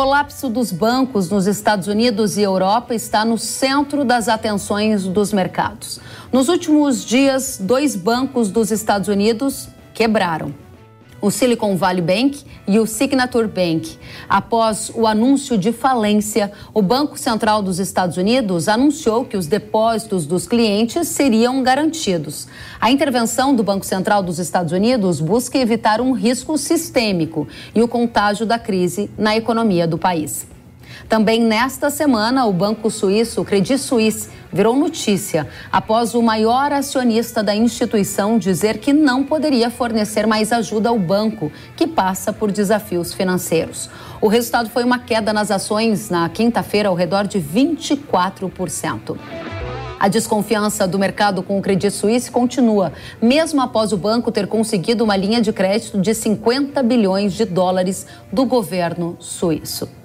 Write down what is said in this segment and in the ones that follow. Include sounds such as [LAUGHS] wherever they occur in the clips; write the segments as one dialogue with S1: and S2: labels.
S1: colapso dos bancos nos Estados Unidos e Europa está no centro das atenções dos mercados. Nos últimos dias, dois bancos dos Estados Unidos quebraram o Silicon Valley Bank e o Signature Bank. Após o anúncio de falência, o Banco Central dos Estados Unidos anunciou que os depósitos dos clientes seriam garantidos. A intervenção do Banco Central dos Estados Unidos busca evitar um risco sistêmico e o contágio da crise na economia do país. Também nesta semana, o banco suíço Credit Suisse virou notícia após o maior acionista da instituição dizer que não poderia fornecer mais ajuda ao banco, que passa por desafios financeiros. O resultado foi uma queda nas ações na quinta-feira ao redor de 24%. A desconfiança do mercado com o Credit Suisse continua, mesmo após o banco ter conseguido uma linha de crédito de 50 bilhões de dólares do governo suíço.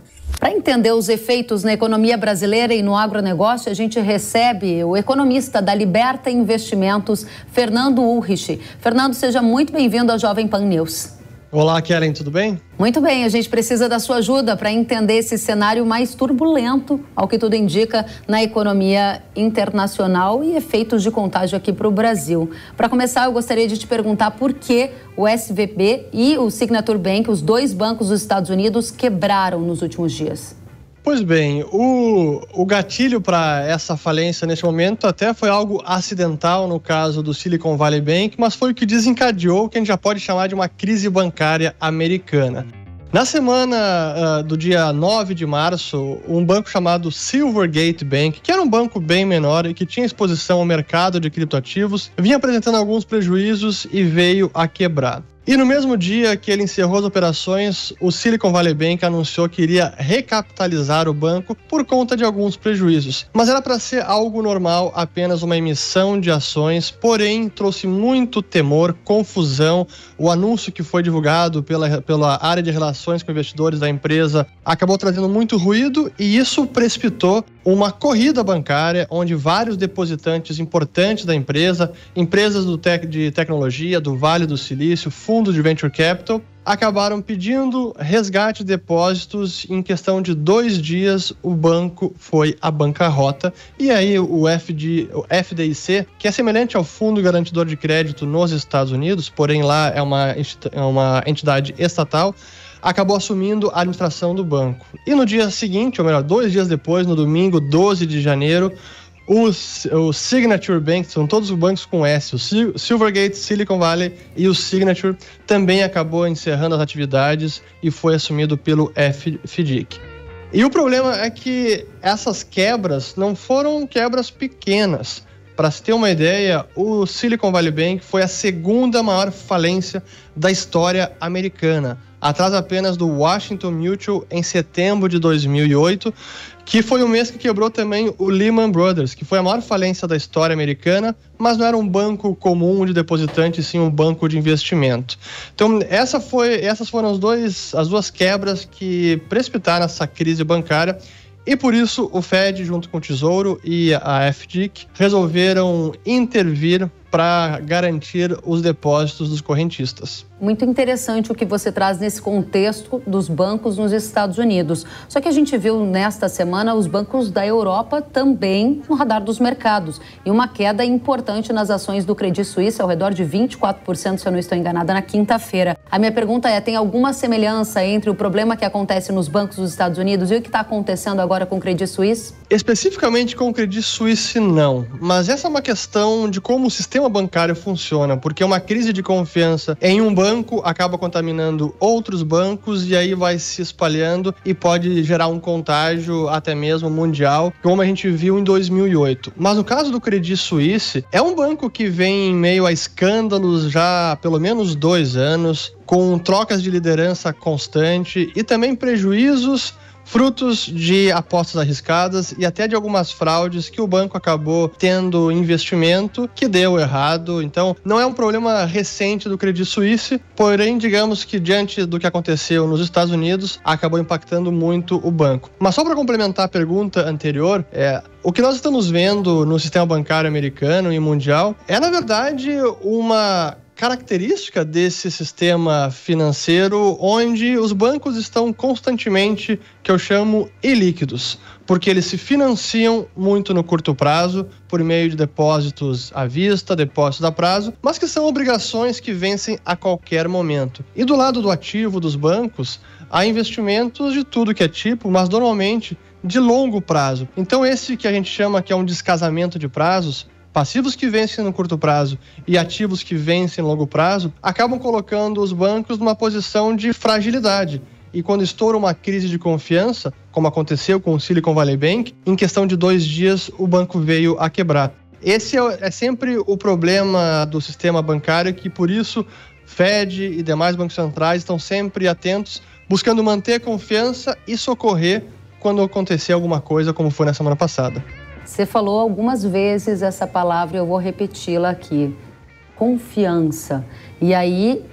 S1: Para entender os efeitos na economia brasileira e no agronegócio, a gente recebe o economista da Liberta Investimentos, Fernando Ulrich. Fernando, seja muito bem-vindo ao Jovem Pan News.
S2: Olá, Kellen, tudo bem?
S1: Muito bem, a gente precisa da sua ajuda para entender esse cenário mais turbulento, ao que tudo indica, na economia internacional e efeitos de contágio aqui para o Brasil. Para começar, eu gostaria de te perguntar por que o SVB e o Signature Bank, os dois bancos dos Estados Unidos, quebraram nos últimos dias.
S2: Pois bem, o, o gatilho para essa falência neste momento até foi algo acidental no caso do Silicon Valley Bank, mas foi o que desencadeou o que a gente já pode chamar de uma crise bancária americana. Na semana uh, do dia 9 de março, um banco chamado Silvergate Bank, que era um banco bem menor e que tinha exposição ao mercado de criptoativos, vinha apresentando alguns prejuízos e veio a quebrar. E no mesmo dia que ele encerrou as operações, o Silicon Valley Bank anunciou que iria recapitalizar o banco por conta de alguns prejuízos. Mas era para ser algo normal, apenas uma emissão de ações, porém trouxe muito temor, confusão. O anúncio que foi divulgado pela, pela área de relações com investidores da empresa acabou trazendo muito ruído e isso precipitou uma corrida bancária onde vários depositantes importantes da empresa, empresas tec de tecnologia, do Vale do Silício, de venture capital, acabaram pedindo resgate de depósitos. Em questão de dois dias, o banco foi à bancarrota. E aí, o, FD, o FDIC, que é semelhante ao Fundo Garantidor de Crédito nos Estados Unidos, porém lá é uma, é uma entidade estatal acabou assumindo a administração do banco. E no dia seguinte, ou melhor, dois dias depois, no domingo 12 de janeiro, o, o Signature Bank, são todos os bancos com S, o Silvergate, Silicon Valley e o Signature, também acabou encerrando as atividades e foi assumido pelo FDIC. E o problema é que essas quebras não foram quebras pequenas. Para se ter uma ideia, o Silicon Valley Bank foi a segunda maior falência da história americana, atrás apenas do Washington Mutual em setembro de 2008, que foi o mês que quebrou também o Lehman Brothers, que foi a maior falência da história americana, mas não era um banco comum de depositante, sim um banco de investimento. Então, essa foi, essas foram os dois, as duas quebras que precipitaram essa crise bancária e por isso o Fed, junto com o Tesouro e a FDIC, resolveram intervir para garantir os depósitos dos correntistas.
S1: Muito interessante o que você traz nesse contexto dos bancos nos Estados Unidos. Só que a gente viu nesta semana os bancos da Europa também no radar dos mercados e uma queda importante nas ações do Credit Suisse, ao redor de 24%, se eu não estou enganada, na quinta-feira. A minha pergunta é: tem alguma semelhança entre o problema que acontece nos bancos dos Estados Unidos e o que está acontecendo agora com o Credit Suisse?
S2: Especificamente com o Credit Suisse, não. Mas essa é uma questão de como o sistema bancário funciona, porque uma crise de confiança em um banco acaba contaminando outros bancos e aí vai se espalhando e pode gerar um contágio até mesmo mundial, como a gente viu em 2008. Mas no caso do Credit Suisse, é um banco que vem em meio a escândalos já há pelo menos dois anos, com trocas de liderança constante e também prejuízos frutos de apostas arriscadas e até de algumas fraudes que o banco acabou tendo investimento que deu errado. Então, não é um problema recente do Credit Suisse, porém, digamos que diante do que aconteceu nos Estados Unidos, acabou impactando muito o banco. Mas só para complementar a pergunta anterior, é, o que nós estamos vendo no sistema bancário americano e mundial é, na verdade, uma característica desse sistema financeiro onde os bancos estão constantemente, que eu chamo, ilíquidos, porque eles se financiam muito no curto prazo por meio de depósitos à vista, depósitos a prazo, mas que são obrigações que vencem a qualquer momento. E do lado do ativo dos bancos, há investimentos de tudo que é tipo, mas normalmente de longo prazo. Então esse que a gente chama que é um descasamento de prazos, passivos que vencem no curto prazo e ativos que vencem no longo prazo, acabam colocando os bancos numa posição de fragilidade. E quando estoura uma crise de confiança, como aconteceu com o Silicon Valley Bank, em questão de dois dias o banco veio a quebrar. Esse é, é sempre o problema do sistema bancário, que por isso Fed e demais bancos centrais estão sempre atentos, buscando manter a confiança e socorrer quando acontecer alguma coisa, como foi na semana passada.
S1: Você falou algumas vezes essa palavra, eu vou repeti-la aqui: confiança. E aí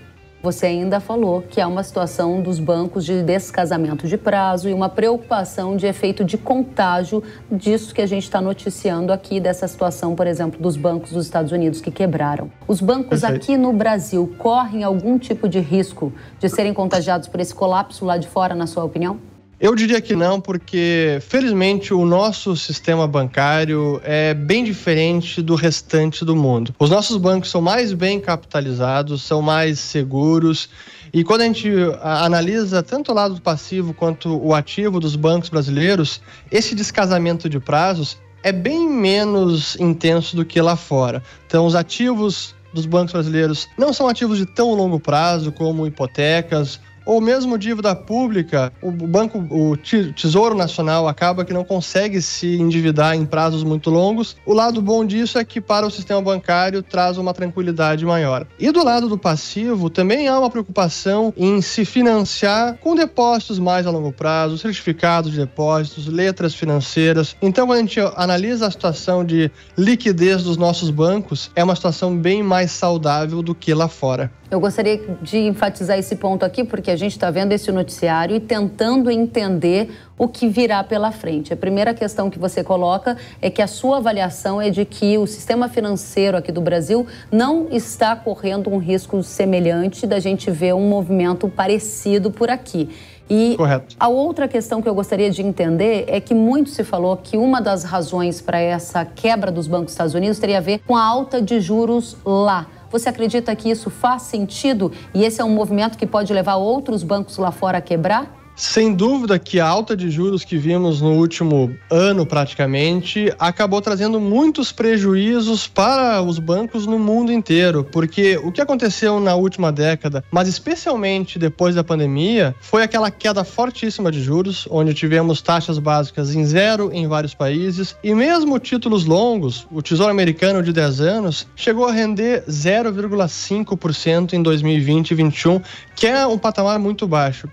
S1: você ainda falou que há uma situação dos bancos de descasamento de prazo e uma preocupação de efeito de contágio disso que a gente está noticiando aqui, dessa situação, por exemplo, dos bancos dos Estados Unidos que quebraram. Os bancos Perfeito. aqui no Brasil correm algum tipo de risco de serem contagiados por esse colapso lá de fora, na sua opinião?
S2: Eu diria que não, porque felizmente o nosso sistema bancário é bem diferente do restante do mundo. Os nossos bancos são mais bem capitalizados, são mais seguros. E quando a gente analisa tanto o lado passivo quanto o ativo dos bancos brasileiros, esse descasamento de prazos é bem menos intenso do que lá fora. Então, os ativos dos bancos brasileiros não são ativos de tão longo prazo como hipotecas ou mesmo dívida pública, o banco, o Tesouro Nacional acaba que não consegue se endividar em prazos muito longos. O lado bom disso é que para o sistema bancário traz uma tranquilidade maior. E do lado do passivo, também há uma preocupação em se financiar com depósitos mais a longo prazo, certificados de depósitos, letras financeiras. Então, quando a gente analisa a situação de liquidez dos nossos bancos, é uma situação bem mais saudável do que lá fora.
S1: Eu gostaria de enfatizar esse ponto aqui, porque a gente está vendo esse noticiário e tentando entender o que virá pela frente. A primeira questão que você coloca é que a sua avaliação é de que o sistema financeiro aqui do Brasil não está correndo um risco semelhante da gente ver um movimento parecido por aqui. E Correto. a outra questão que eu gostaria de entender é que muito se falou que uma das razões para essa quebra dos bancos dos Estados Unidos teria a ver com a alta de juros lá. Você acredita que isso faz sentido e esse é um movimento que pode levar outros bancos lá fora a quebrar?
S2: Sem dúvida que a alta de juros que vimos no último ano, praticamente, acabou trazendo muitos prejuízos para os bancos no mundo inteiro, porque o que aconteceu na última década, mas especialmente depois da pandemia, foi aquela queda fortíssima de juros, onde tivemos taxas básicas em zero em vários países, e mesmo títulos longos, o Tesouro Americano de 10 anos, chegou a render 0,5% em 2020 e 2021, que é um patamar muito baixo.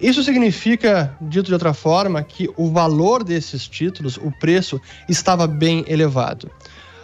S2: Isso significa, dito de outra forma, que o valor desses títulos, o preço, estava bem elevado.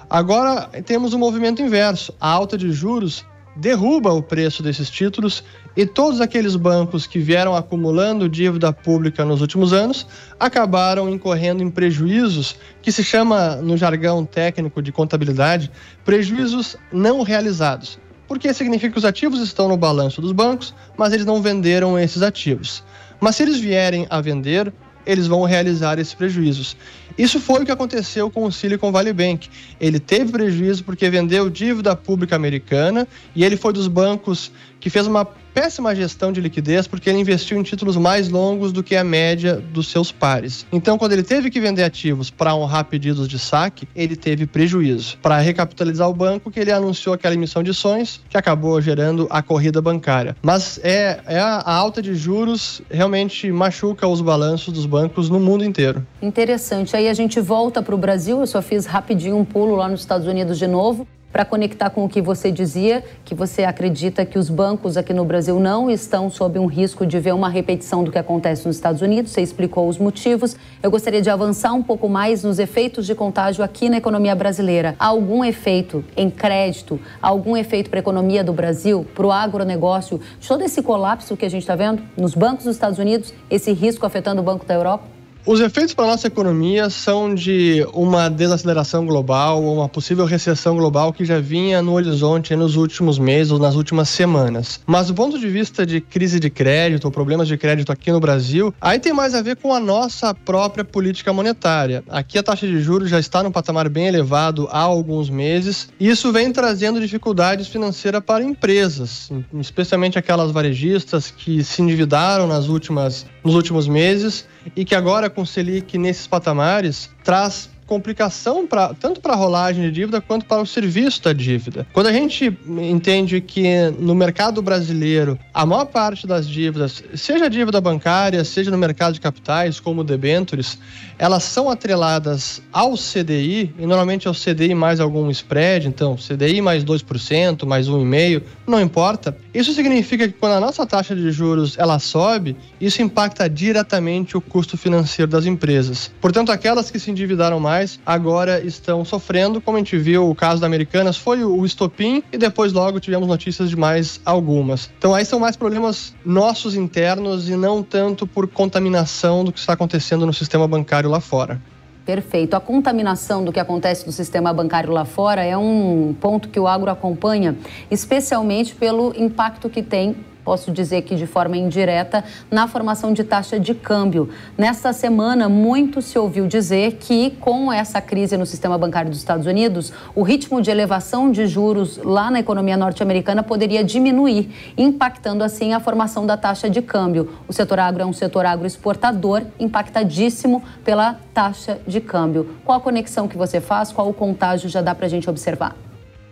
S2: Agora temos o um movimento inverso. A alta de juros derruba o preço desses títulos e todos aqueles bancos que vieram acumulando dívida pública nos últimos anos acabaram incorrendo em prejuízos que se chama no jargão técnico de contabilidade prejuízos não realizados porque significa que os ativos estão no balanço dos bancos, mas eles não venderam esses ativos. Mas se eles vierem a vender, eles vão realizar esses prejuízos. Isso foi o que aconteceu com o Silicon Valley Bank. Ele teve prejuízo porque vendeu dívida pública americana e ele foi dos bancos que fez uma péssima gestão de liquidez porque ele investiu em títulos mais longos do que a média dos seus pares. Então, quando ele teve que vender ativos para honrar pedidos de saque, ele teve prejuízo. Para recapitalizar o banco, que ele anunciou aquela emissão de ações que acabou gerando a corrida bancária. Mas é, é a, a alta de juros realmente machuca os balanços dos bancos no mundo inteiro.
S1: Interessante. Aí a gente volta para o Brasil. Eu só fiz rapidinho um pulo lá nos Estados Unidos de novo para conectar com o que você dizia, que você acredita que os bancos aqui no Brasil não estão sob um risco de ver uma repetição do que acontece nos Estados Unidos. Você explicou os motivos. Eu gostaria de avançar um pouco mais nos efeitos de contágio aqui na economia brasileira. Há algum efeito em crédito, algum efeito para a economia do Brasil, para o agronegócio, todo esse colapso que a gente está vendo nos bancos dos Estados Unidos, esse risco afetando o Banco da Europa?
S2: Os efeitos para a nossa economia são de uma desaceleração global, uma possível recessão global que já vinha no horizonte nos últimos meses ou nas últimas semanas. Mas do ponto de vista de crise de crédito ou problemas de crédito aqui no Brasil, aí tem mais a ver com a nossa própria política monetária. Aqui a taxa de juros já está num patamar bem elevado há alguns meses e isso vem trazendo dificuldades financeiras para empresas, especialmente aquelas varejistas que se endividaram nas últimas, nos últimos meses e que agora com Selic nesses patamares traz complicação pra, tanto para a rolagem de dívida quanto para o serviço da dívida. Quando a gente entende que no mercado brasileiro a maior parte das dívidas, seja dívida bancária, seja no mercado de capitais, como debentures, elas são atreladas ao CDI e normalmente ao CDI mais algum spread, então CDI mais 2%, mais 1,5%, não importa. Isso significa que quando a nossa taxa de juros ela sobe, isso impacta diretamente o custo financeiro das empresas. Portanto, aquelas que se endividaram mais agora estão sofrendo. Como a gente viu, o caso da Americanas foi o estopim e depois logo tivemos notícias de mais algumas. Então aí são mais problemas nossos internos e não tanto por contaminação do que está acontecendo no sistema bancário lá fora.
S1: Perfeito. A contaminação do que acontece no sistema bancário lá fora é um ponto que o agro acompanha, especialmente pelo impacto que tem posso dizer que de forma indireta, na formação de taxa de câmbio. Nesta semana, muito se ouviu dizer que, com essa crise no sistema bancário dos Estados Unidos, o ritmo de elevação de juros lá na economia norte-americana poderia diminuir, impactando assim a formação da taxa de câmbio. O setor agro é um setor agroexportador, impactadíssimo pela taxa de câmbio. Qual a conexão que você faz? Qual o contágio já dá para a gente observar?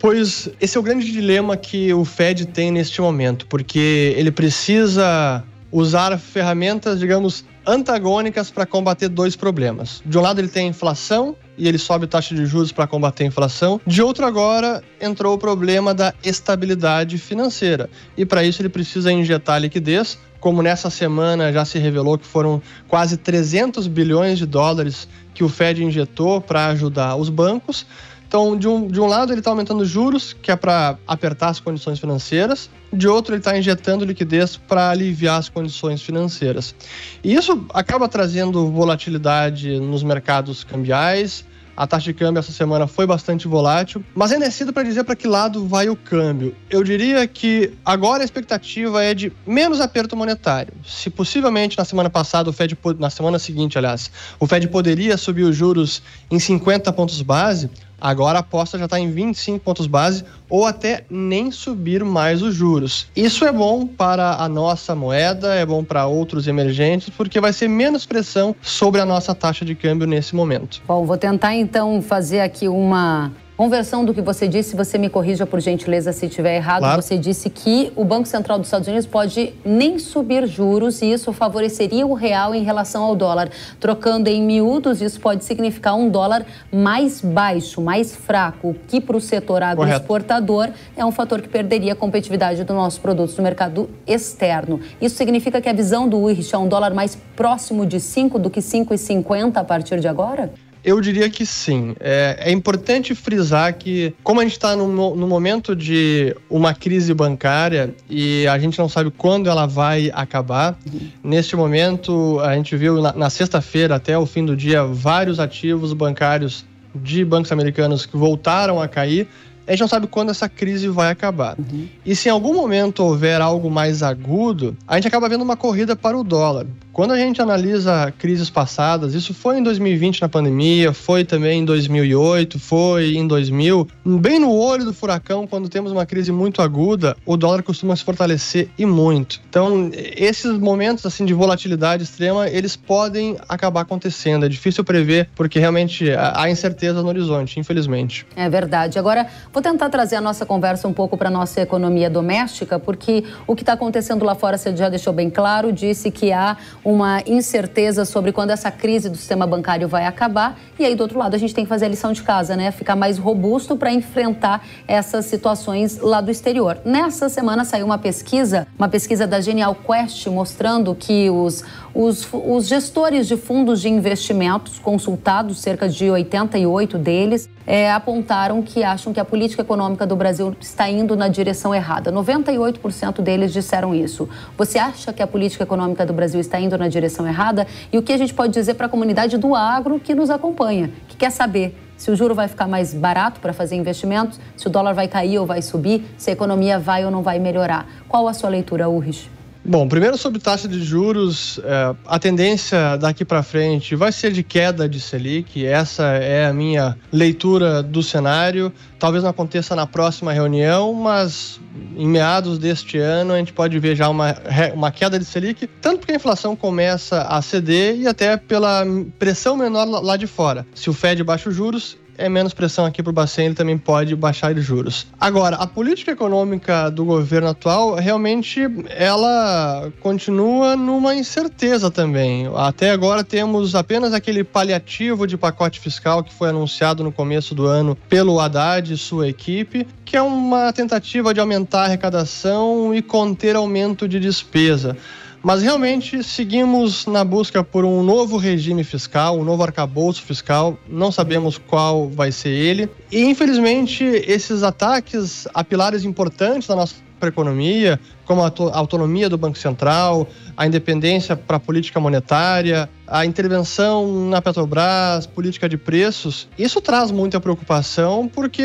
S2: Pois esse é o grande dilema que o Fed tem neste momento, porque ele precisa usar ferramentas, digamos, antagônicas para combater dois problemas. De um lado, ele tem a inflação e ele sobe taxa de juros para combater a inflação. De outro, agora entrou o problema da estabilidade financeira. E para isso, ele precisa injetar liquidez. Como nessa semana já se revelou que foram quase 300 bilhões de dólares que o Fed injetou para ajudar os bancos. Então, de um, de um lado, ele está aumentando juros, que é para apertar as condições financeiras, de outro, ele está injetando liquidez para aliviar as condições financeiras. E isso acaba trazendo volatilidade nos mercados cambiais. A taxa de câmbio essa semana foi bastante volátil, mas ainda é cedo para dizer para que lado vai o câmbio. Eu diria que agora a expectativa é de menos aperto monetário. Se possivelmente na semana passada o Fed na semana seguinte, aliás, o Fed poderia subir os juros em 50 pontos base, Agora a aposta já está em 25 pontos base ou até nem subir mais os juros. Isso é bom para a nossa moeda, é bom para outros emergentes, porque vai ser menos pressão sobre a nossa taxa de câmbio nesse momento.
S1: Bom, vou tentar então fazer aqui uma Conversão do que você disse, você me corrija por gentileza se estiver errado. Claro. Você disse que o Banco Central dos Estados Unidos pode nem subir juros e isso favoreceria o real em relação ao dólar. Trocando em miúdos, isso pode significar um dólar mais baixo, mais fraco, que para o setor agroexportador é um fator que perderia a competitividade dos nossos produtos no mercado externo. Isso significa que a visão do Urich é um dólar mais próximo de 5 do que 5,50 a partir de agora?
S2: Eu diria que sim. É, é importante frisar que, como a gente está no, no, momento de uma crise bancária e a gente não sabe quando ela vai acabar, uhum. neste momento a gente viu na, na sexta-feira até o fim do dia vários ativos bancários de bancos americanos que voltaram a cair a gente não sabe quando essa crise vai acabar. Uhum. E se em algum momento houver algo mais agudo, a gente acaba vendo uma corrida para o dólar. Quando a gente analisa crises passadas, isso foi em 2020 na pandemia, foi também em 2008, foi em 2000, bem no olho do furacão, quando temos uma crise muito aguda, o dólar costuma se fortalecer e muito. Então, esses momentos assim de volatilidade extrema, eles podem acabar acontecendo. É difícil prever porque realmente há incerteza no horizonte, infelizmente.
S1: É verdade. Agora, vou tentar trazer a nossa conversa um pouco para a nossa economia doméstica, porque o que está acontecendo lá fora, você já deixou bem claro, disse que há uma incerteza sobre quando essa crise do sistema bancário vai acabar. E aí, do outro lado, a gente tem que fazer a lição de casa, né? Ficar mais robusto para enfrentar essas situações lá do exterior. Nessa semana saiu uma pesquisa, uma pesquisa da Genial Quest, mostrando que os, os, os gestores de fundos de investimentos consultados, cerca de 88 deles, é, apontaram que acham que a política política econômica do Brasil está indo na direção errada. 98% deles disseram isso. Você acha que a política econômica do Brasil está indo na direção errada? E o que a gente pode dizer para a comunidade do agro que nos acompanha, que quer saber se o juro vai ficar mais barato para fazer investimentos, se o dólar vai cair ou vai subir, se a economia vai ou não vai melhorar. Qual a sua leitura, Urrich?
S2: Bom, primeiro sobre taxa de juros, é, a tendência daqui para frente vai ser de queda de Selic, essa é a minha leitura do cenário. Talvez não aconteça na próxima reunião, mas em meados deste ano a gente pode ver já uma, uma queda de Selic, tanto porque a inflação começa a ceder e até pela pressão menor lá de fora. Se o Fed baixa os juros, é menos pressão aqui para o Bacen, ele também pode baixar os juros. Agora, a política econômica do governo atual, realmente, ela continua numa incerteza também. Até agora temos apenas aquele paliativo de pacote fiscal que foi anunciado no começo do ano pelo Haddad e sua equipe, que é uma tentativa de aumentar a arrecadação e conter aumento de despesa. Mas realmente seguimos na busca por um novo regime fiscal, um novo arcabouço fiscal. Não sabemos qual vai ser ele. E infelizmente esses ataques a pilares importantes da nossa economia, como a autonomia do Banco Central, a independência para a política monetária, a intervenção na Petrobras, política de preços, isso traz muita preocupação porque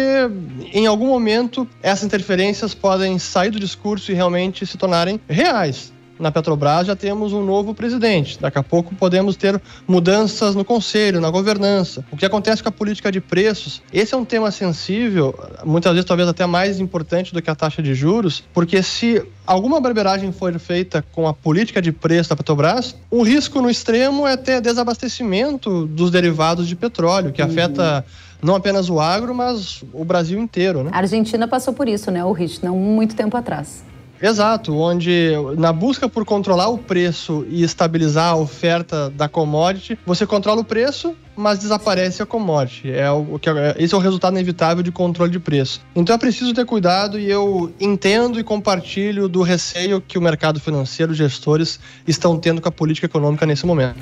S2: em algum momento essas interferências podem sair do discurso e realmente se tornarem reais na Petrobras já temos um novo presidente. Daqui a pouco podemos ter mudanças no conselho, na governança. O que acontece com a política de preços? Esse é um tema sensível, muitas vezes talvez até mais importante do que a taxa de juros, porque se alguma barbeiragem for feita com a política de preço da Petrobras, o risco no extremo é ter desabastecimento dos derivados de petróleo, que uhum. afeta não apenas o agro, mas o Brasil inteiro, né?
S1: A Argentina passou por isso, né, o Rich, não muito tempo atrás.
S2: Exato, onde na busca por controlar o preço e estabilizar a oferta da commodity, você controla o preço, mas desaparece a commodity. É o que é, esse é o resultado inevitável de controle de preço. Então é preciso ter cuidado e eu entendo e compartilho do receio que o mercado financeiro, gestores estão tendo com a política econômica nesse momento.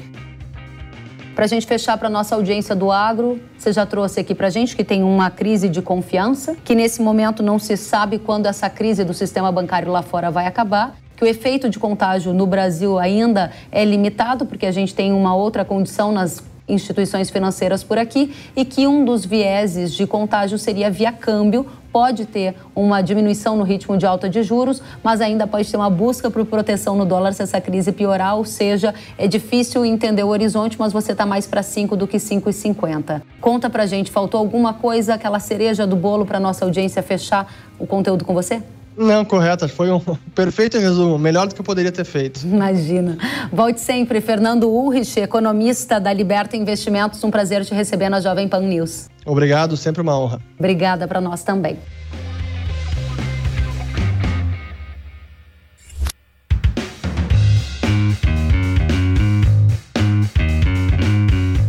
S1: Para a gente fechar para nossa audiência do agro, você já trouxe aqui para a gente que tem uma crise de confiança, que nesse momento não se sabe quando essa crise do sistema bancário lá fora vai acabar que o efeito de contágio no Brasil ainda é limitado, porque a gente tem uma outra condição nas instituições financeiras por aqui e que um dos vieses de contágio seria via câmbio. Pode ter uma diminuição no ritmo de alta de juros, mas ainda pode ter uma busca por proteção no dólar se essa crise piorar, ou seja, é difícil entender o horizonte, mas você está mais para 5 do que 5,50. Conta pra gente, faltou alguma coisa, aquela cereja do bolo para nossa audiência fechar o conteúdo com você?
S2: Não, correto. Foi um [LAUGHS] perfeito resumo. Melhor do que eu poderia ter feito.
S1: Imagina. Volte sempre. Fernando Urrich, economista da Liberta Investimentos. Um prazer te receber na Jovem Pan News.
S2: Obrigado, sempre uma honra.
S1: Obrigada para nós também.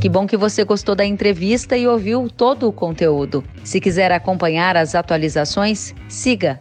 S1: Que bom que você gostou da entrevista e ouviu todo o conteúdo. Se quiser acompanhar as atualizações, siga